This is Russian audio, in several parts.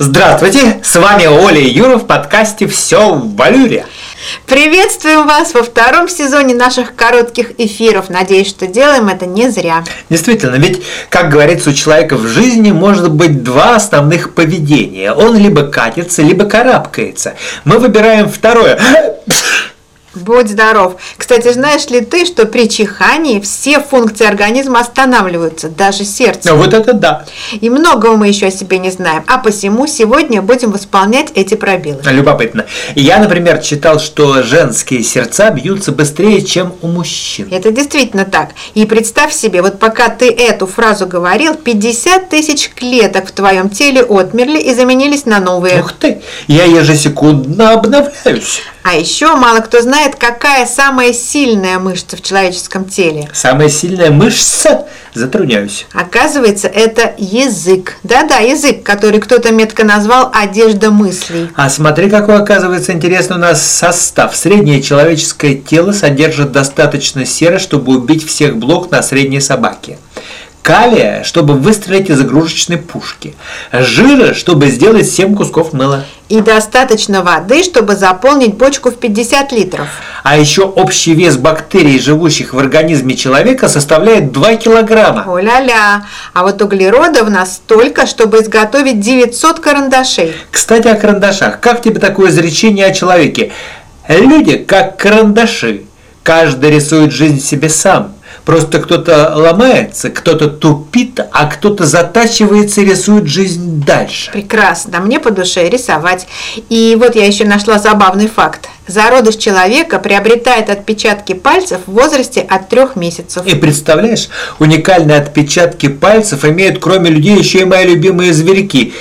Здравствуйте, с вами Оля и Юра в подкасте «Все в валюре». Приветствуем вас во втором сезоне наших коротких эфиров. Надеюсь, что делаем это не зря. Действительно, ведь, как говорится, у человека в жизни может быть два основных поведения. Он либо катится, либо карабкается. Мы выбираем второе. Будь здоров. Кстати, знаешь ли ты, что при чихании все функции организма останавливаются, даже сердце? Ну вот это да. И многого мы еще о себе не знаем, а посему сегодня будем восполнять эти пробелы. Любопытно. Я, например, читал, что женские сердца бьются быстрее, чем у мужчин. Это действительно так. И представь себе, вот пока ты эту фразу говорил, 50 тысяч клеток в твоем теле отмерли и заменились на новые. Ух ты, я ежесекундно обновляюсь. А еще мало кто знает, какая самая сильная мышца в человеческом теле. Самая сильная мышца? Затрудняюсь. Оказывается, это язык. Да-да, язык, который кто-то метко назвал «одежда мыслей». А смотри, какой оказывается интересный у нас состав. Среднее человеческое тело содержит достаточно серы, чтобы убить всех блок на средней собаке калия, чтобы выстрелить из игрушечной пушки, жира, чтобы сделать 7 кусков мыла. И достаточно воды, чтобы заполнить бочку в 50 литров. А еще общий вес бактерий, живущих в организме человека, составляет 2 килограмма. О-ля-ля! А вот углерода в нас столько, чтобы изготовить 900 карандашей. Кстати, о карандашах. Как тебе такое изречение о человеке? Люди как карандаши. Каждый рисует жизнь себе сам. Просто кто-то ломается, кто-то тупит, а кто-то затачивается и рисует жизнь дальше. Прекрасно, мне по душе рисовать. И вот я еще нашла забавный факт. Зародыш человека приобретает отпечатки пальцев в возрасте от трех месяцев. И представляешь, уникальные отпечатки пальцев имеют кроме людей еще и мои любимые зверьки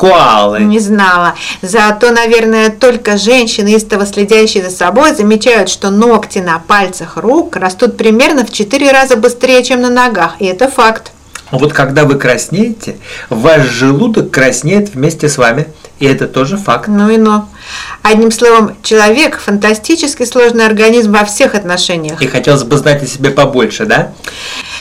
коалы. Не знала. Зато, наверное, только женщины, истово следящие за собой, замечают, что ногти на пальцах рук растут примерно в 4 раза быстрее, чем на ногах. И это факт. Вот когда вы краснеете, ваш желудок краснеет вместе с вами. И это тоже факт. Ну и но. Одним словом, человек – фантастически сложный организм во всех отношениях. И хотелось бы знать о себе побольше, да?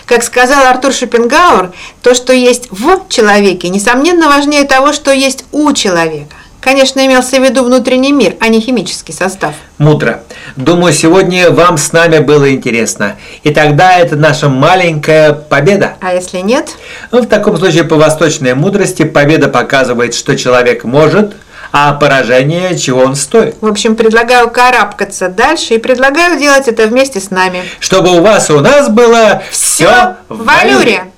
Как сказал Артур Шопенгауэр, то, что есть в человеке, несомненно важнее того, что есть у человека. Конечно, имелся в виду внутренний мир, а не химический состав. Мудро. Думаю, сегодня вам с нами было интересно. И тогда это наша маленькая победа. А если нет? Ну, в таком случае, по восточной мудрости, победа показывает, что человек может, а поражение, чего он стоит. В общем, предлагаю карабкаться дальше и предлагаю делать это вместе с нами. Чтобы у вас у нас было все в валюре.